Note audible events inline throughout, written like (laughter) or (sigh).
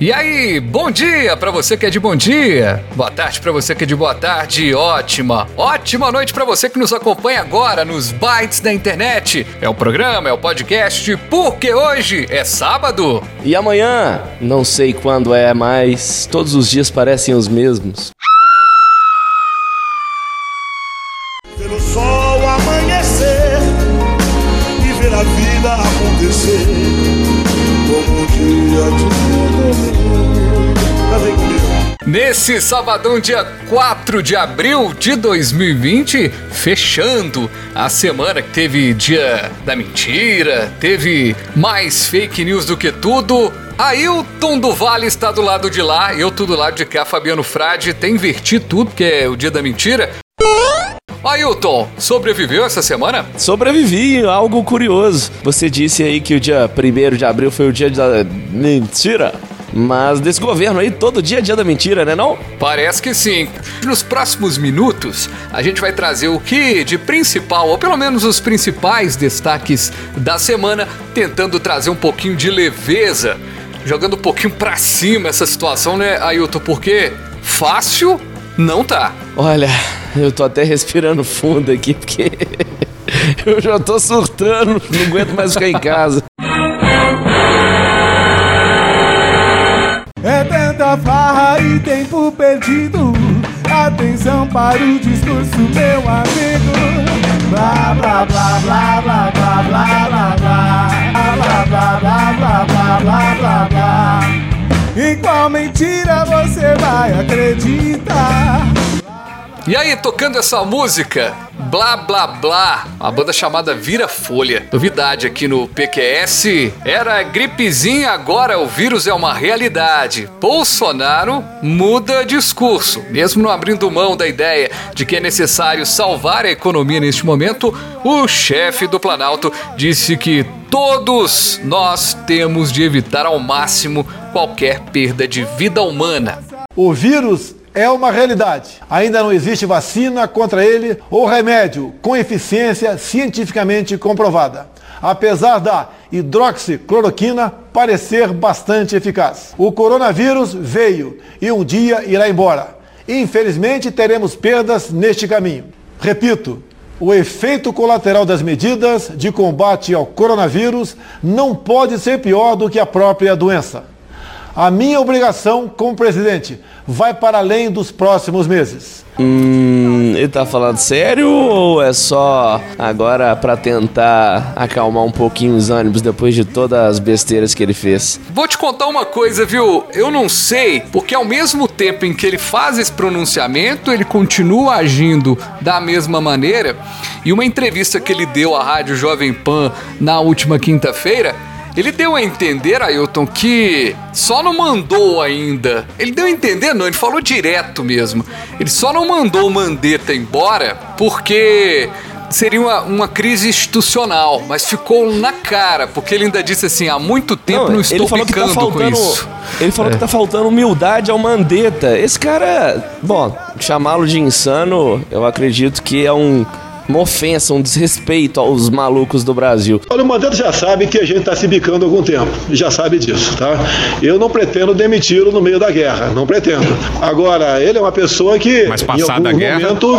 E aí, bom dia para você que é de bom dia. Boa tarde para você que é de boa tarde. Ótima, ótima noite para você que nos acompanha agora nos bytes da internet. É o programa, é o podcast, porque hoje é sábado. E amanhã, não sei quando é, mas todos os dias parecem os mesmos. Ver o sol amanhecer e ver a vida acontecer Nesse sabadão, dia 4 de abril de 2020, fechando a semana que teve dia da mentira, teve mais fake news do que tudo. Ailton do Vale está do lado de lá, eu tô do lado de cá, Fabiano Frade, tem invertido tudo, que é o dia da mentira. Ailton, sobreviveu essa semana? Sobrevivi, algo curioso. Você disse aí que o dia 1 de abril foi o dia da mentira. Mas desse governo aí, todo dia é dia da mentira, né não? Parece que sim. Nos próximos minutos, a gente vai trazer o que de principal, ou pelo menos os principais destaques da semana, tentando trazer um pouquinho de leveza, jogando um pouquinho pra cima essa situação, né, Ailton? Porque fácil não tá. Olha, eu tô até respirando fundo aqui porque eu já tô surtando, não aguento mais ficar em casa. É tanta farra e tempo perdido. Atenção para o discurso, meu amigo. Blá blá blá blá blá blá blá blá blá blá blá blá blá blá blá blá blá. Em qual mentira você vai acreditar? E aí, tocando essa música, Blá Blá Blá, uma banda chamada Vira Folha. Novidade aqui no PQS, era gripezinha, agora o vírus é uma realidade. Bolsonaro muda discurso. Mesmo não abrindo mão da ideia de que é necessário salvar a economia neste momento, o chefe do Planalto disse que todos nós temos de evitar ao máximo qualquer perda de vida humana. O vírus é uma realidade. Ainda não existe vacina contra ele ou remédio com eficiência cientificamente comprovada. Apesar da hidroxicloroquina parecer bastante eficaz. O coronavírus veio e um dia irá embora. Infelizmente teremos perdas neste caminho. Repito, o efeito colateral das medidas de combate ao coronavírus não pode ser pior do que a própria doença. A minha obrigação como presidente vai para além dos próximos meses. Hum, ele tá falando sério ou é só agora pra tentar acalmar um pouquinho os ânimos depois de todas as besteiras que ele fez? Vou te contar uma coisa, viu? Eu não sei, porque ao mesmo tempo em que ele faz esse pronunciamento, ele continua agindo da mesma maneira. E uma entrevista que ele deu à Rádio Jovem Pan na última quinta-feira, ele deu a entender, Ailton, que só não mandou ainda. Ele deu a entender, não, ele falou direto mesmo. Ele só não mandou o Mandetta embora porque seria uma, uma crise institucional, mas ficou na cara, porque ele ainda disse assim: há muito tempo não, estou ele falou que tá ficando com faltando, isso. Ele falou que tá faltando humildade ao Mandetta. Esse cara, bom, chamá-lo de insano, eu acredito que é um uma ofensa, um desrespeito aos malucos do Brasil. Olha, o Mandetta já sabe que a gente está se bicando há algum tempo, já sabe disso, tá? Eu não pretendo demiti-lo no meio da guerra, não pretendo. Agora, ele é uma pessoa que, Mas em passada algum a guerra- momento,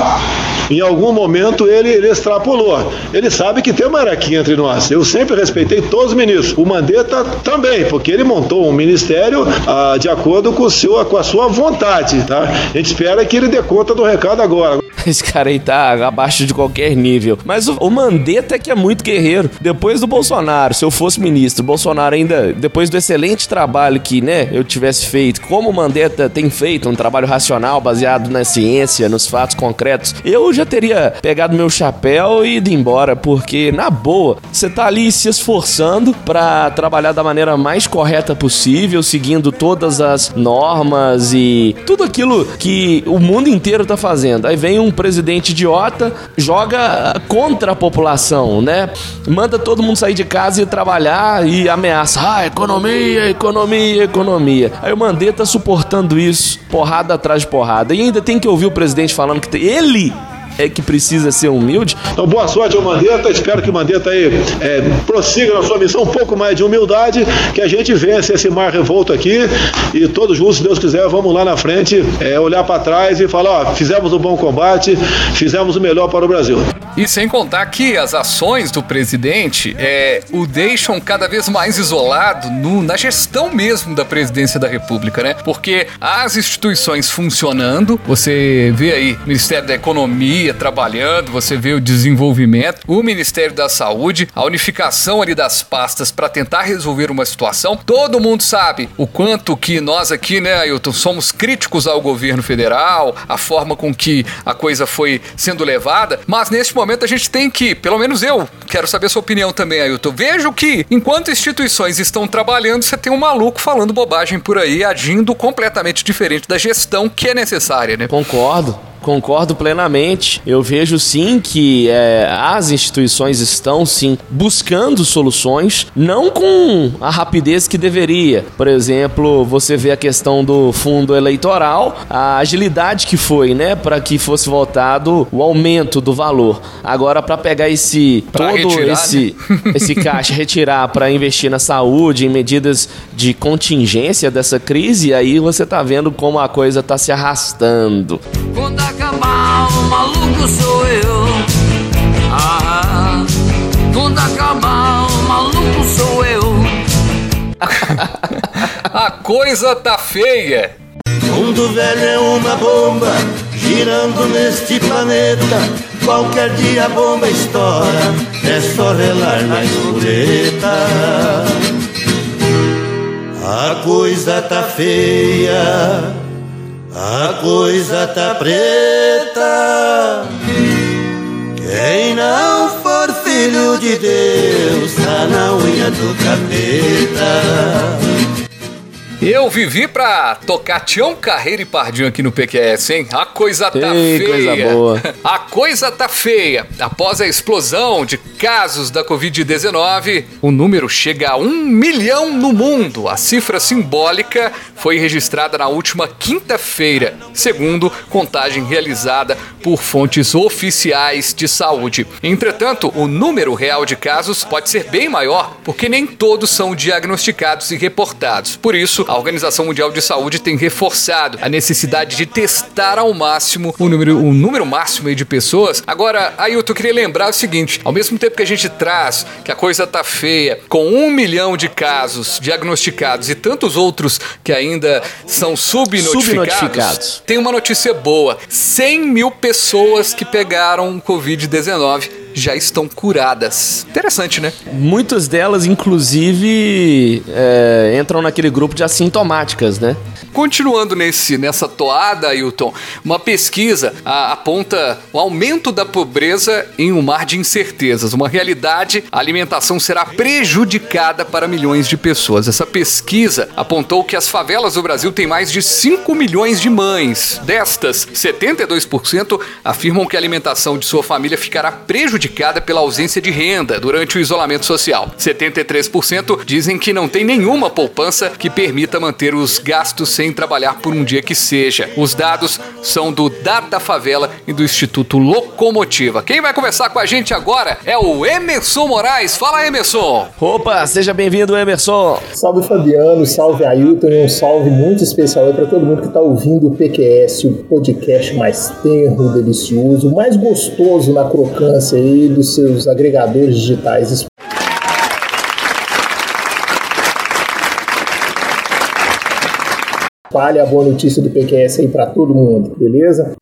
em algum momento ele, ele extrapolou. Ele sabe que tem uma hierarquia entre nós. Eu sempre respeitei todos os ministros. O Mandetta também, porque ele montou um ministério ah, de acordo com, o seu, com a sua vontade, tá? A gente espera que ele dê conta do recado agora. (laughs) Esse cara aí tá abaixo de qualquer nível. Mas o, o Mandetta é que é muito guerreiro. Depois do Bolsonaro, se eu fosse ministro, Bolsonaro ainda, depois do excelente trabalho que, né, eu tivesse feito, como o Mandetta tem feito, um trabalho racional, baseado na ciência, nos fatos concretos, eu já já teria pegado meu chapéu e ido embora, porque na boa, você tá ali se esforçando para trabalhar da maneira mais correta possível, seguindo todas as normas e tudo aquilo que o mundo inteiro tá fazendo. Aí vem um presidente idiota, joga contra a população, né? Manda todo mundo sair de casa e trabalhar e ameaça, ah, economia, economia, economia. Aí o Mandetta suportando isso, porrada atrás de porrada. E ainda tem que ouvir o presidente falando que ele é que precisa ser humilde. Então, boa sorte ao Mandetta. Espero que o Mandetta aí é, prossiga na sua missão um pouco mais de humildade, que a gente vence esse mar revolto aqui e todos juntos, se Deus quiser, vamos lá na frente, é, olhar para trás e falar: ó, fizemos um bom combate, fizemos o melhor para o Brasil. E sem contar que as ações do presidente é, o deixam cada vez mais isolado no, na gestão mesmo da presidência da República, né? Porque as instituições funcionando, você vê aí Ministério da Economia trabalhando, você vê o desenvolvimento, o Ministério da Saúde, a unificação ali das pastas para tentar resolver uma situação. Todo mundo sabe o quanto que nós aqui, né, Ailton, somos críticos ao governo federal, a forma com que a coisa foi sendo levada, mas neste momento a gente tem que, pelo menos eu, quero saber a sua opinião também, Ailton. Vejo que enquanto instituições estão trabalhando, você tem um maluco falando bobagem por aí, agindo completamente diferente da gestão que é necessária, né? Concordo. Concordo plenamente. Eu vejo sim que é, as instituições estão sim buscando soluções, não com a rapidez que deveria. Por exemplo, você vê a questão do fundo eleitoral, a agilidade que foi, né, para que fosse votado o aumento do valor. Agora para pegar esse Pra todo retirar, esse esse caixa retirar para investir na saúde, em medidas de contingência dessa crise, aí você tá vendo como a coisa tá se arrastando. Quando acabar, o maluco sou eu. Ah, quando acabar, o maluco sou eu. (laughs) A coisa tá feia. Mundo velho é uma bomba girando neste planeta. Qualquer dia a bomba estoura, é só relar na espoleta. A coisa tá feia, a coisa tá preta. Quem não for filho de Deus tá na unha do capeta. Eu vivi pra tocar Tião Carreira e Pardinho aqui no PQS, hein? A coisa tá Ei, feia. coisa boa. (laughs) A coisa tá feia. Após a explosão de casos da Covid-19, o número chega a um milhão no mundo. A cifra simbólica foi registrada na última quinta-feira, segundo contagem realizada por fontes oficiais de saúde. Entretanto, o número real de casos pode ser bem maior, porque nem todos são diagnosticados e reportados. Por isso, a Organização Mundial de Saúde tem reforçado a necessidade de testar ao máximo o número, o número máximo de pessoas. Agora, Ailton, eu queria lembrar o seguinte: ao mesmo tempo que a gente traz que a coisa tá feia, com um milhão de casos diagnosticados e tantos outros que ainda são subnotificados, Subnotificados. tem uma notícia boa: 100 mil pessoas que pegaram Covid-19 já estão curadas. Interessante, né? Muitas delas, inclusive, é, entram naquele grupo de assintomáticas, né? Continuando nesse, nessa toada, Ailton, uma pesquisa a- aponta o aumento da pobreza em um mar de incertezas. Uma realidade, a alimentação será prejudicada para milhões de pessoas. Essa pesquisa apontou que as favelas do Brasil têm mais de 5 milhões de mães. Destas, 72% afirmam que a alimentação de sua família ficará prejudicada pela ausência de renda durante o isolamento social. 73% dizem que não tem nenhuma poupança que permita manter os gastos sem trabalhar por um dia que seja. Os dados são do Data Favela e do Instituto Locomotiva. Quem vai conversar com a gente agora é o Emerson Moraes. Fala, Emerson! Opa, seja bem-vindo, Emerson. Salve Fabiano, salve Ailton e um salve muito especial aí para todo mundo que está ouvindo o PQS, o podcast mais tenro, delicioso, mais gostoso na crocância aí dos seus agregadores digitais. Espalhe a boa notícia do PQS aí para todo mundo, beleza?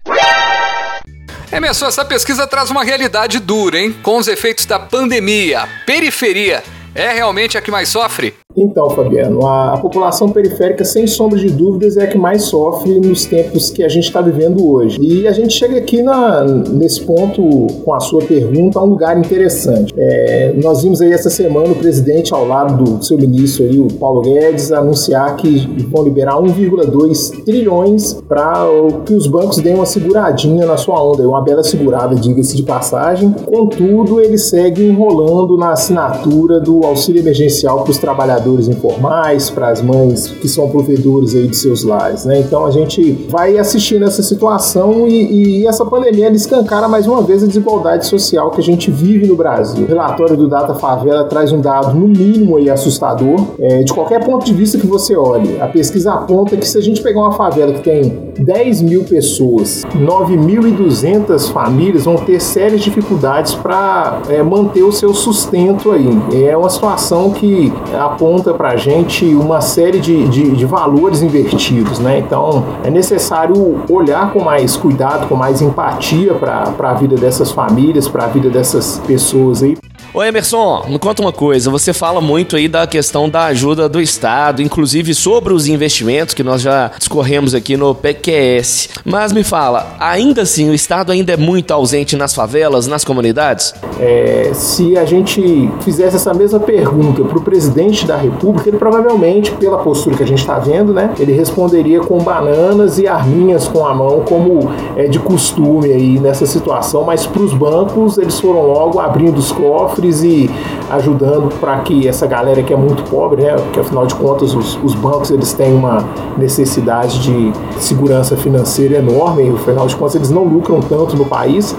Emerson, essa pesquisa traz uma realidade dura, hein? Com os efeitos da pandemia, a periferia é realmente a que mais sofre? Então, Fabiano, a, a, população periférica, sem sombra de dúvidas, é a que mais sofre nos tempos que a gente está vivendo hoje. E a gente chega aqui na, nesse ponto, com a sua pergunta, a um lugar interessante. É, nós vimos aí essa semana o presidente, ao lado do seu ministro, aí, o Paulo Guedes, anunciar que vão liberar 1,2 trilhões para que os bancos deem uma seguradinha na sua onda, uma bela segurada, diga-se de passagem. Contudo, ele segue enrolando na assinatura do auxílio emergencial para os trabalhadores informais, para as mães que são provedores aí de seus lares, né? Então a gente vai assistindo essa situação e, e essa pandemia escancara mais uma vez a desigualdade social que a gente vive no Brasil. O relatório do Data Favela traz um dado no mínimo aí assustador, é, de qualquer ponto de vista que você olhe. A pesquisa aponta que se a gente pegar uma favela que tem 10 mil pessoas, 9.200 famílias vão ter sérias dificuldades para é, manter o seu sustento aí. É uma situação que aponta para a gente uma série de, de, de, valores invertidos, né? Então é necessário olhar com mais cuidado, com mais empatia para a vida dessas famílias, para a vida dessas pessoas aí. Ô Emerson, me conta uma coisa. Você fala muito aí da questão da ajuda do Estado, inclusive sobre os investimentos que nós já discorremos aqui no PQS. Mas me fala, ainda assim o Estado ainda é muito ausente nas favelas, nas comunidades? É, se a gente fizesse essa mesma pergunta para o presidente da República, ele provavelmente, pela postura que a gente está vendo, né, ele responderia com bananas e arminhas com a mão, como é de costume aí nessa situação. Mas para os bancos, eles foram logo abrindo os cofres e ajudando para que essa galera que é muito pobre, né, que afinal de contas os, os bancos eles têm uma necessidade de segurança financeira enorme, afinal de contas eles não lucram tanto no país,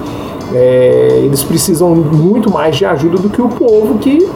é, eles precisam muito mais de ajuda do que o povo que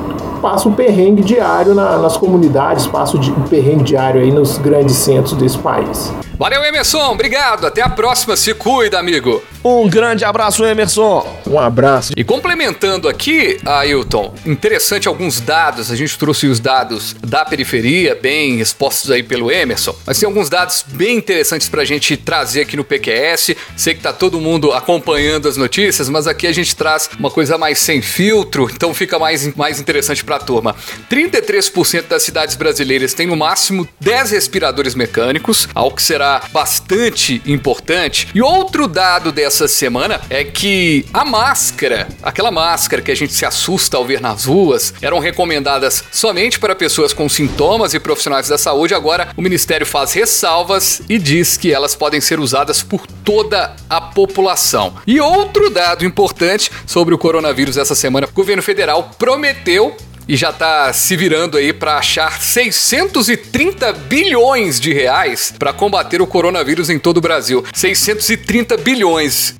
passa o perrengue diário na, nas comunidades, passa o perrengue diário aí nos grandes centros desse país. Valeu, Emerson. Obrigado. Até a próxima. Se cuida, amigo. Um grande abraço, Emerson. Um abraço. E complementando aqui, Ailton, interessante alguns dados. A gente trouxe os dados da periferia, bem expostos aí pelo Emerson. Mas tem alguns dados bem interessantes pra gente trazer aqui no PQS. Sei que tá todo mundo acompanhando as notícias, mas aqui a gente traz uma coisa mais sem filtro, então fica mais, mais interessante pra turma. 33% das cidades brasileiras têm no máximo 10 respiradores mecânicos, algo que será bastante importante. E outro dado dessa semana é que a máscara, aquela máscara que a gente se assusta ao ver nas ruas, eram recomendadas somente para pessoas com sintomas e profissionais da saúde. Agora, o Ministério faz ressalvas e diz que elas podem ser usadas por toda a população. E outro dado importante sobre o coronavírus essa semana: o governo federal prometeu e já está se virando aí para achar 630 bilhões de reais para combater o coronavírus em todo o Brasil. 630 bilhões.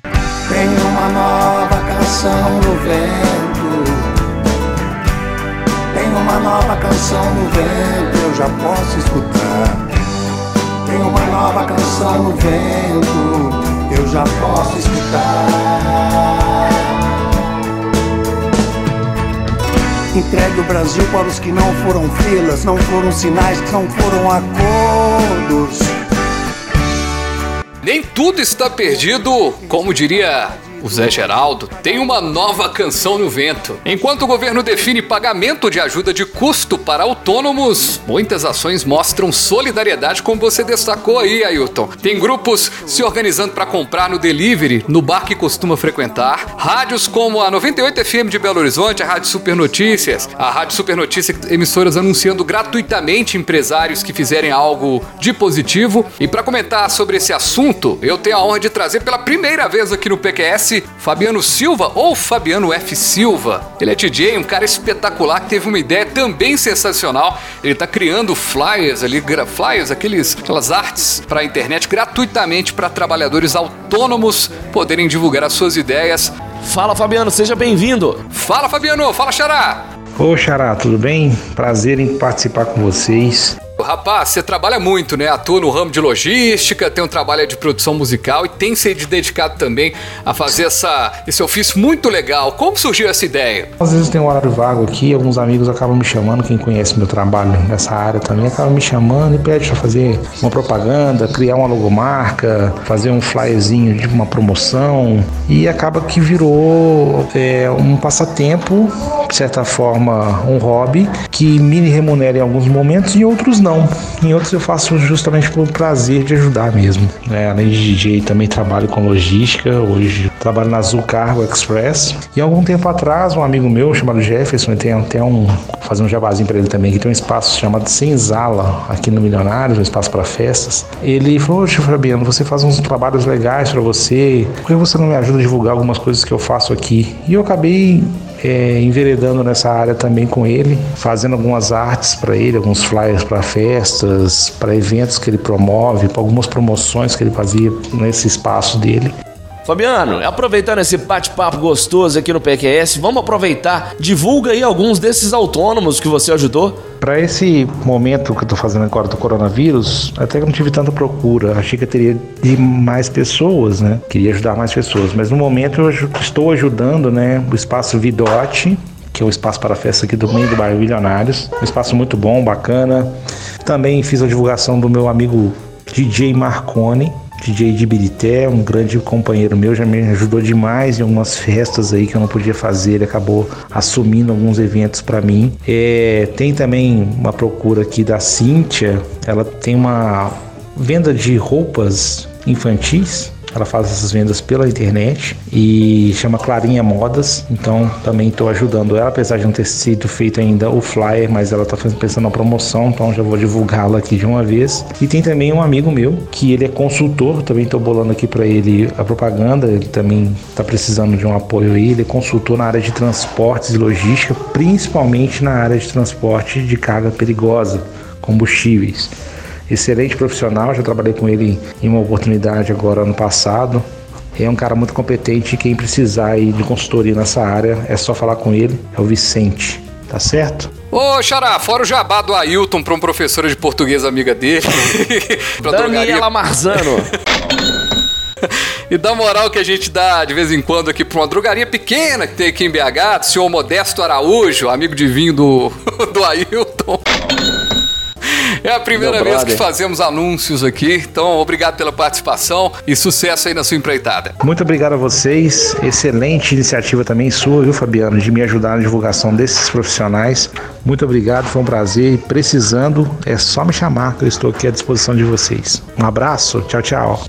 Tem uma nova canção no vento. Tem uma nova canção no vento, eu já posso escutar. Tem uma nova canção no vento, eu já posso escutar. Entregue o Brasil para os que não foram filas, não foram sinais, não foram acordos. Nem tudo está perdido, como diria o Zé Geraldo, tem uma nova canção no vento. Enquanto o governo define pagamento de ajuda de custo para autônomos, muitas ações mostram solidariedade, como você destacou aí, Ailton. Tem grupos se organizando para comprar no delivery, no bar que costuma frequentar, rádios como a 98 FM de Belo Horizonte, a Rádio Super Notícias, a Rádio Super Notícias, emissoras anunciando gratuitamente empresários que fizerem algo de positivo. E para comentar sobre esse assunto, eu tenho a honra de trazer pela primeira vez aqui no PQS Fabiano Silva ou Fabiano F. Silva. Ele é DJ, um cara espetacular que teve uma ideia também sensacional. Ele está criando flyers ali, flyers, aqueles, aquelas artes para a internet gratuitamente para trabalhadores autônomos poderem divulgar as suas ideias. Fala Fabiano, seja bem-vindo. Fala Fabiano, fala Xará. Ô Xará, tudo bem? Prazer em participar com vocês. Rapaz, você trabalha muito, né? Atua no ramo de logística, tem um trabalho de produção musical e tem se dedicado também a fazer essa, esse ofício muito legal. Como surgiu essa ideia? Às vezes tem um horário vago aqui, alguns amigos acabam me chamando, quem conhece meu trabalho nessa área também acaba me chamando e pede para fazer uma propaganda, criar uma logomarca, fazer um flyerzinho de uma promoção e acaba que virou é, um passatempo de certa forma, um hobby que me remunera em alguns momentos e outros não. Em outros eu faço justamente pelo prazer de ajudar mesmo. É, além de DJ, também trabalho com logística. Hoje trabalho na Azul Cargo Express. E algum tempo atrás, um amigo meu chamado Jefferson, tem até um. fazer um jabazinho para ele também, que tem um espaço chamado Senzala aqui no Milionários, um espaço para festas. Ele falou: Oxe, Fabiano, você faz uns trabalhos legais para você, por que você não me ajuda a divulgar algumas coisas que eu faço aqui? E eu acabei é, enveredando nessa área também com ele, fazendo algumas artes para ele, alguns flyers para festas, para eventos que ele promove, para algumas promoções que ele fazia nesse espaço dele. Fabiano, aproveitando esse bate-papo gostoso aqui no PQS, vamos aproveitar, divulga aí alguns desses autônomos que você ajudou. Para esse momento que eu estou fazendo agora do coronavírus, até que não tive tanta procura. Achei que eu teria de mais pessoas, né? Queria ajudar mais pessoas. Mas no momento eu estou ajudando, né? O espaço Vidote, que é o espaço para festa aqui do meio do bairro Milionários. Um espaço muito bom, bacana. Também fiz a divulgação do meu amigo DJ Marconi, DJ de Birité, um grande companheiro meu, já me ajudou demais em algumas festas aí que eu não podia fazer, ele acabou assumindo alguns eventos para mim. É, tem também uma procura aqui da Cíntia, ela tem uma venda de roupas infantis ela faz essas vendas pela internet e chama Clarinha Modas. Então também estou ajudando ela, apesar de não ter sido feito ainda o flyer, mas ela está pensando na promoção, então já vou divulgá-la aqui de uma vez. E tem também um amigo meu que ele é consultor, também estou bolando aqui para ele a propaganda. Ele também está precisando de um apoio aí. Ele é consultor na área de transportes e logística, principalmente na área de transporte de carga perigosa, combustíveis excelente profissional, já trabalhei com ele em uma oportunidade agora ano passado. É um cara muito competente quem precisar aí de consultoria nessa área é só falar com ele, é o Vicente, tá certo? Ô, Xará, fora o jabá do Ailton pra uma professora de português amiga dele. (laughs) pra Daniela Marzano. (laughs) e da moral que a gente dá de vez em quando aqui pra uma drogaria pequena que tem aqui em BH, do senhor Modesto Araújo, amigo de vinho do, (laughs) do Ailton. É a primeira vez que fazemos anúncios aqui, então obrigado pela participação e sucesso aí na sua empreitada. Muito obrigado a vocês, excelente iniciativa também sua, viu, Fabiano, de me ajudar na divulgação desses profissionais. Muito obrigado, foi um prazer. Precisando, é só me chamar que eu estou aqui à disposição de vocês. Um abraço, tchau, tchau.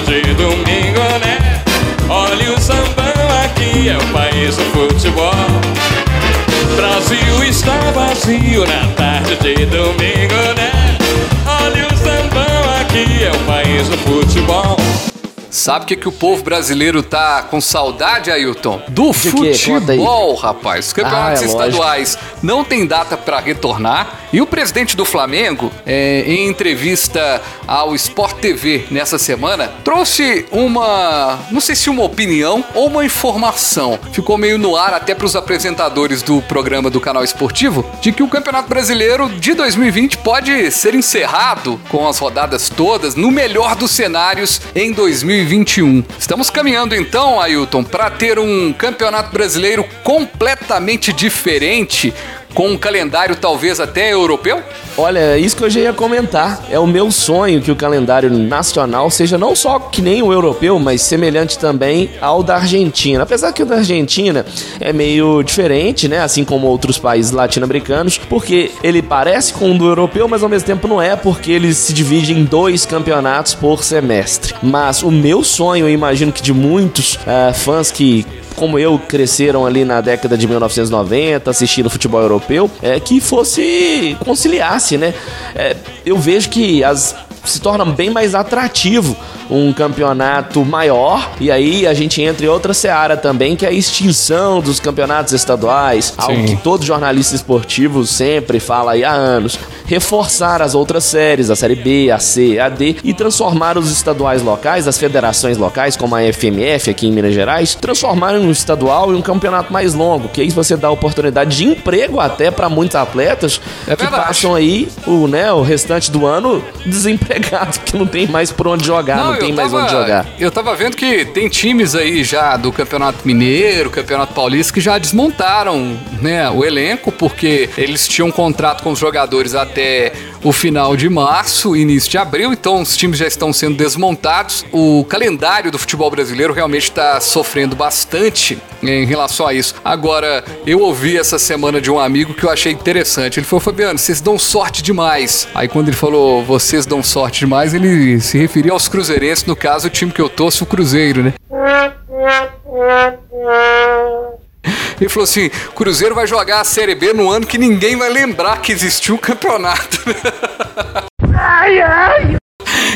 Tarde de domingo, né? Olha o sambão, aqui é o país do futebol. Brasil está vazio na tarde de domingo, né? Olha o sambão, aqui é o país do futebol. Sabe o que, que o povo brasileiro tá com saudade, Ailton? Do De futebol, rapaz. Os campeonatos ah, é estaduais lógico. não tem data para retornar. E o presidente do Flamengo, é, em entrevista ao Sport TV nessa semana, trouxe uma, não sei se uma opinião ou uma informação. Ficou meio no ar até para os apresentadores do programa do canal esportivo, de que o Campeonato Brasileiro de 2020 pode ser encerrado com as rodadas todas, no melhor dos cenários, em 2020. 2021. Estamos caminhando então, Ailton, para ter um campeonato brasileiro completamente diferente com um calendário talvez até europeu? Olha, é isso que eu já ia comentar. É o meu sonho que o calendário nacional seja não só que nem o europeu, mas semelhante também ao da Argentina. Apesar que o da Argentina é meio diferente, né? Assim como outros países latino-americanos, porque ele parece com o do europeu, mas ao mesmo tempo não é, porque ele se divide em dois campeonatos por semestre. Mas o meu sonho, eu imagino que de muitos uh, fãs que como eu cresceram ali na década de 1990 assistindo futebol europeu, é que fosse conciliasse, né? É, eu vejo que as se torna bem mais atrativo um campeonato maior. E aí a gente entra em outra seara também, que é a extinção dos campeonatos estaduais, Sim. algo que todo jornalista esportivo sempre fala aí há anos. Reforçar as outras séries, a série B, a C, a D, e transformar os estaduais locais, as federações locais, como a FMF aqui em Minas Gerais, transformarem um estadual em um campeonato mais longo, que aí você dá oportunidade de emprego até para muitos atletas é que passam aí o, né, o restante do ano desempregados, (laughs) que não tem mais por onde jogar. Não, eu tem mais tava- onde jogar. Eu tava vendo que tem times aí já do Campeonato Mineiro, Campeonato Paulista, que já desmontaram né, o elenco, porque eles tinham um contrato com os jogadores até o final de março, início de abril, então os times já estão sendo desmontados. O calendário do futebol brasileiro realmente está sofrendo bastante em relação a isso. Agora, eu ouvi essa semana de um amigo que eu achei interessante. Ele falou, Fabiano, vocês dão sorte demais. Aí quando ele falou, vocês dão sorte demais, ele se referia aos cruzeirenses, no caso, o time que eu torço, o Cruzeiro, né? Ele falou assim: Cruzeiro vai jogar a Série B no ano que ninguém vai lembrar que existiu o campeonato. (laughs) Ai, ai.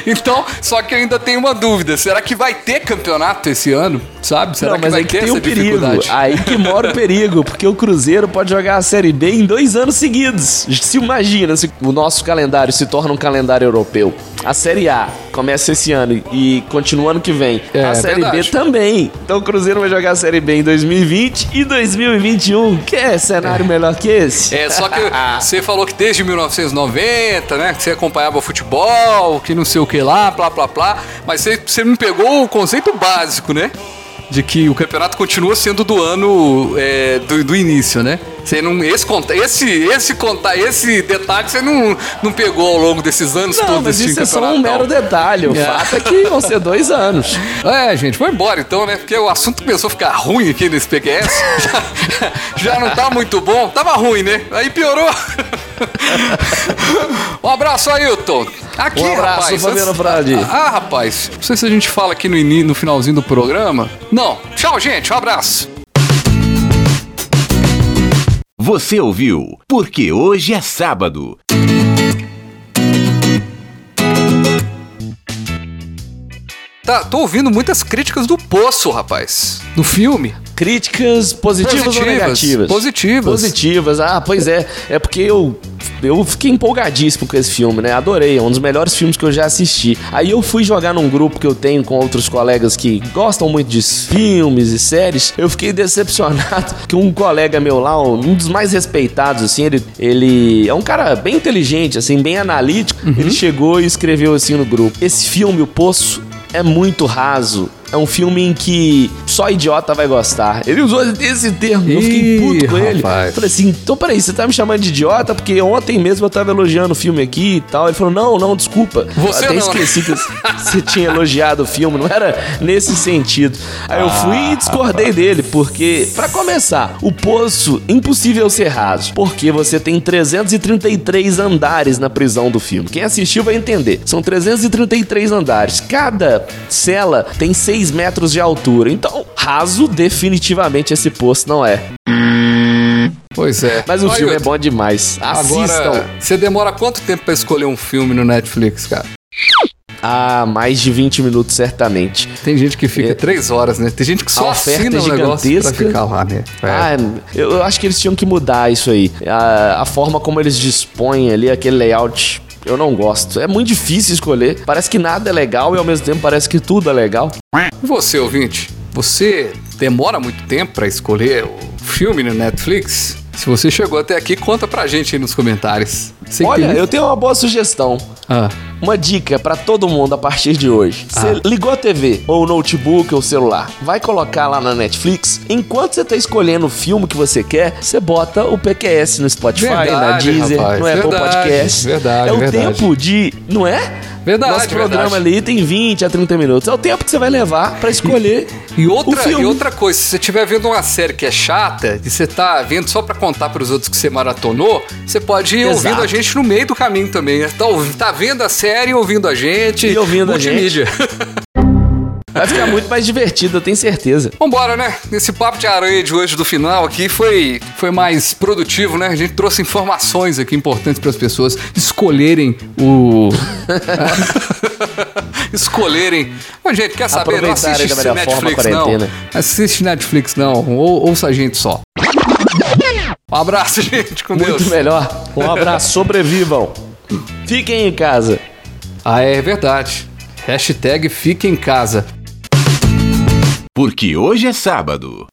Então, só que eu ainda tenho uma dúvida: será que vai ter campeonato esse ano? Sabe? Será não, que mas vai aí que ter tem essa o perigo. Aí que mora o (laughs) perigo, porque o Cruzeiro pode jogar a Série B em dois anos seguidos. Se imagina se o nosso calendário se torna um calendário europeu. A Série A começa esse ano e continua ano que vem. É, a Série verdade. B também. Então o Cruzeiro vai jogar a Série B em 2020 e 2021. Que é cenário melhor que esse? É, só que (laughs) você falou que desde 1990, né? Que você acompanhava o futebol, que não sei o que lá, plá, plá, plá. Mas você, me pegou o conceito básico, né? De que o campeonato continua sendo do ano é, do, do início, né? Você não, esse, conta- esse, esse, esse detalhe você não, não pegou ao longo desses anos Não, todos mas desse isso é só um mero detalhe. O É. fato é que vão ser dois anos. (laughs) É, gente, vamos embora então, né? Porque o assunto começou a ficar ruim aqui nesse PQS. (laughs) Já, já não tá muito bom. Tava ruim, né? Aí piorou. (laughs) Um abraço, Ailton. Aqui, Um abraço, rapaz. Fabiano Frade. Ah, rapaz. Não sei se a gente fala aqui no, no finalzinho do programa. Não. Tchau, gente. Um abraço. Você ouviu? Porque hoje é sábado. Tá, tô ouvindo muitas críticas do Poço, rapaz. Do filme. Críticas positivas, ou Positivas, negativas? positivas. Positivas. Ah, pois é. É porque eu eu fiquei empolgadíssimo com esse filme, né? Adorei, é um dos melhores filmes que eu já assisti. Aí eu fui jogar num grupo que eu tenho com outros colegas que gostam muito de filmes e séries. Eu fiquei decepcionado (laughs) que um colega meu lá, um dos mais respeitados, assim, ele, ele é um cara bem inteligente, assim, bem analítico. Ele chegou e escreveu assim no grupo: Esse filme, O Poço, é muito raso. É um filme em que só idiota vai gostar. Ele usou esse termo, eu fiquei Ih, puto com ele. rapaz. Falei assim, então peraí, você tá me chamando de idiota? Porque ontem mesmo eu tava elogiando o filme aqui e tal. Ele falou, não, não, desculpa. Você eu até não. esqueci que você tinha elogiado o filme, não era nesse sentido. Aí eu fui Ah, e discordei dele, porque, pra começar, o poço, impossível ser raso, porque você tem 333 andares na prisão do filme. Quem assistiu vai entender. São 333 andares. Cada cela tem 6 metros de altura. Então, raso, definitivamente esse poço não é. Pois é. Mas o Ó, filme é bom demais. Assistam. Agora, você demora quanto tempo pra escolher um filme no Netflix, cara? Ah, mais de 20 minutos, certamente. Tem gente que fica É. três horas, né? Tem gente que só A oferta assina é negócio pra gigantesca. ficar lá, né? É. Ah, eu, eu acho que eles tinham que mudar isso aí. A, a forma como eles dispõem ali, aquele layout, eu não gosto. É muito difícil escolher. Parece que nada é legal e ao mesmo tempo parece que tudo é legal. E você, ouvinte? Você demora muito tempo pra escolher o filme no Netflix? Se você chegou até aqui, conta pra gente aí nos comentários. Sei que Olha, tem- eu tenho uma boa sugestão. Ah, Uma dica pra todo mundo a partir de hoje. Você ligou a TV, ou o notebook, ou o celular, vai colocar lá na Netflix. Enquanto você tá escolhendo o filme que você quer, você bota o PQS no Spotify, na Verdade, Deezer, rapaz, no Apple verdade, Podcast. verdade, É o verdade. tempo de. Não é? Verdade, Nosso programa verdade. ali tem 20 a 30 minutos. É o tempo que você vai levar pra escolher E o outra, e outra coisa, se você estiver vendo uma série que é chata e você tá vendo só pra contar pros outros que você maratonou, você pode ir Exato. ouvindo a gente no meio do caminho também. né? Tá, tá vendo a série, ouvindo a gente. E ouvindo a multimídia. (laughs) Vai ficar muito mais divertido, eu tenho certeza. Vambora, né? Esse papo de aranha de hoje do final aqui foi, foi mais produtivo, né? A gente trouxe informações aqui importantes para as pessoas escolherem o. (laughs) escolherem. Ô, gente, quer saber? Não assiste Netflix, não. Assiste Netflix, não. Ou, ouça a gente só. Um abraço, (laughs) gente. Com Muito Deus. melhor. Um abraço, sobrevivam. Fiquem em casa. Ah, é verdade. Hashtag em casa. Porque hoje é sábado.